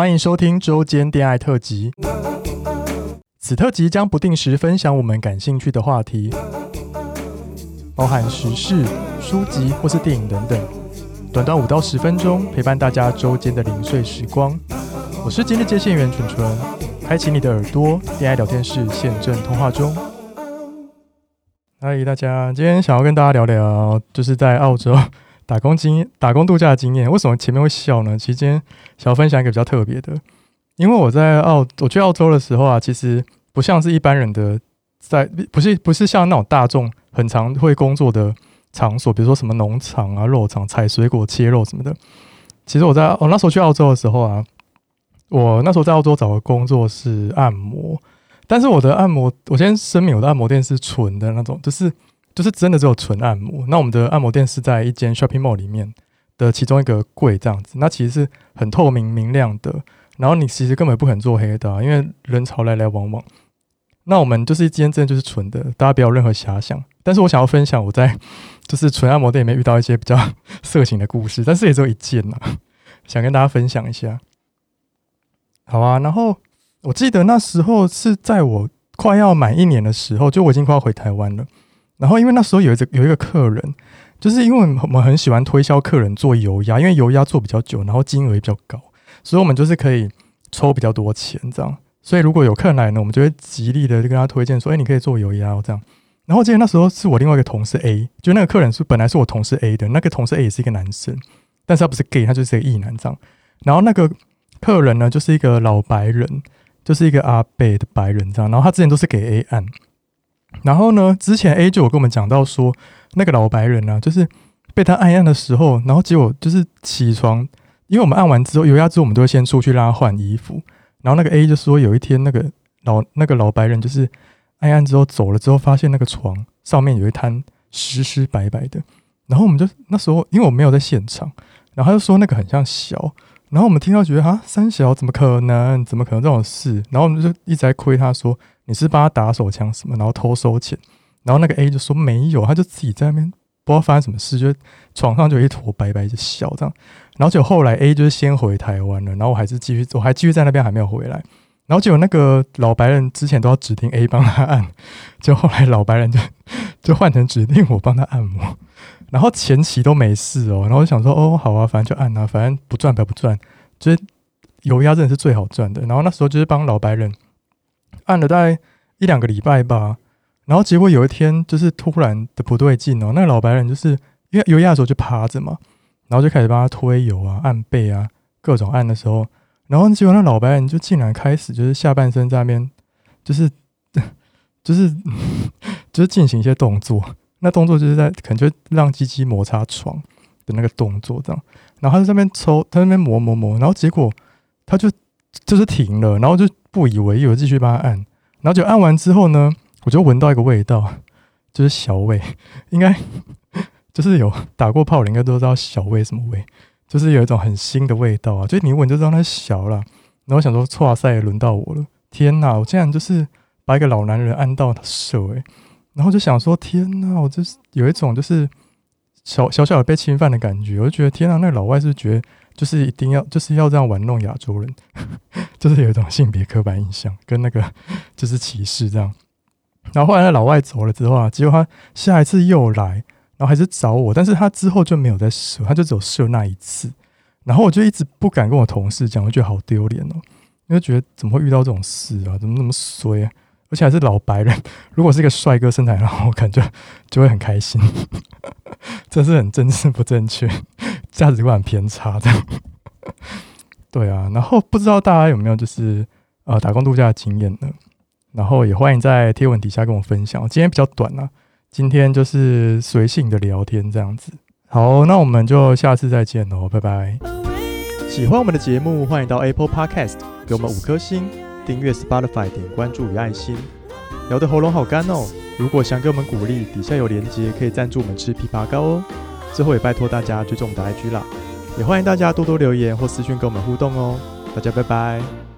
欢迎收听周间恋爱特辑。此特辑将不定时分享我们感兴趣的话题，包含时事、书籍或是电影等等。短短五到十分钟，陪伴大家周间的零碎时光。我是今日接线员纯纯，开启你的耳朵，恋爱聊天室现正通话中。嗨，大家，今天想要跟大家聊聊，就是在澳洲。打工经、打工度假的经验，为什么前面会笑呢？其实今天想要分享一个比较特别的，因为我在澳，我去澳洲的时候啊，其实不像是一般人的在，不是不是像那种大众很常会工作的场所，比如说什么农场啊、肉场、采水果、切肉什么的。其实我在我那时候去澳洲的时候啊，我那时候在澳洲找的工作是按摩，但是我的按摩，我先声明，我的按摩店是纯的那种，就是。就是真的只有纯按摩。那我们的按摩店是在一间 shopping mall 里面的其中一个柜这样子。那其实是很透明明亮的。然后你其实根本不可能做黑的，因为人潮来来往往。那我们就是一间真的就是纯的，大家不要有任何遐想。但是我想要分享我在 就是纯按摩店里面遇到一些比较 色情的故事，但是也只有一件呐，想跟大家分享一下。好啊，然后我记得那时候是在我快要满一年的时候，就我已经快要回台湾了。然后，因为那时候有一个有一个客人，就是因为我们很喜欢推销客人做油压，因为油压做比较久，然后金额也比较高，所以我们就是可以抽比较多钱这样。所以如果有客人来呢，我们就会极力的跟他推荐说：“哎，你可以做油压这样。”然后我记得那时候是我另外一个同事 A，就那个客人是本来是我同事 A 的，那个同事 A 也是一个男生，但是他不是 gay，他就是一个异男这样。然后那个客人呢，就是一个老白人，就是一个阿伯的白人这样。然后他之前都是给 A 按。然后呢，之前 A 就有跟我们讲到说，那个老白人呢、啊，就是被他按按的时候，然后结果就是起床，因为我们按完之后，油压之后，我们都会先出去让他换衣服。然后那个 A 就说，有一天那个老那个老白人就是按按之后走了之后，发现那个床上面有一滩湿湿白白的。然后我们就那时候，因为我没有在现场，然后他就说那个很像小。然后我们听到觉得啊，三小怎么可能？怎么可能这种事？然后我们就一直在亏他说。你是帮他打手枪什么，然后偷收钱，然后那个 A 就说没有，他就自己在那边不知道发生什么事，就床上就一坨白白的小这样，然后就后来 A 就是先回台湾了，然后我还是继续，我还继续在那边还没有回来，然后结果那个老白人之前都要指定 A 帮他按，就后来老白人就 就换成指定我帮他按摩，然后前期都没事哦，然后我想说哦好啊，反正就按啊，反正不赚白不赚，就是油压真的是最好赚的，然后那时候就是帮老白人。按了大概一两个礼拜吧，然后结果有一天就是突然的不对劲哦，那个老白人就是因为油压的时候就趴着嘛，然后就开始帮他推油啊、按背啊，各种按的时候，然后结果那老白人就竟然开始就是下半身在那边，就是 就是 就是进行一些动作，那动作就是在可能就让鸡鸡摩擦床的那个动作这样，然后他在那边抽，他在那边磨磨磨，然后结果他就就是停了，然后就。不以为意，我继续帮他按，然后就按完之后呢，我就闻到一个味道，就是小味，应该 就是有打过炮的应该都知道小味什么味，就是有一种很腥的味道啊，就你闻就知道它小了。然后我想说，哇塞，轮到我了，天哪，我竟然就是把一个老男人按到手诶，然后就想说，天哪，我就是有一种就是小小小的被侵犯的感觉，我就觉得天哪，那老外是是觉得？就是一定要就是要这样玩弄亚洲人，就是有一种性别刻板印象跟那个 就是歧视这样。然后后来那老外走了之后啊，结果他下一次又来，然后还是找我，但是他之后就没有再射，他就只有射那一次。然后我就一直不敢跟我同事讲，我觉得好丢脸哦，因为觉得怎么会遇到这种事啊？怎么那么衰啊？而且还是老白人，如果是一个帅哥身材，然后我感觉就会很开心。这是很政治不正确。价值观偏差，这样对啊。然后不知道大家有没有就是呃打工度假的经验呢？然后也欢迎在贴文底下跟我分享。今天比较短啊，今天就是随性的聊天这样子。好，那我们就下次再见喽，拜拜。喜欢我们的节目，欢迎到 Apple Podcast 给我们五颗星，订阅 Spotify 点关注与爱心。聊得喉咙好干哦，如果想给我们鼓励，底下有连接可以赞助我们吃枇杷膏哦。最后也拜托大家追踪我们的 IG 啦，也欢迎大家多多留言或私讯跟我们互动哦，大家拜拜。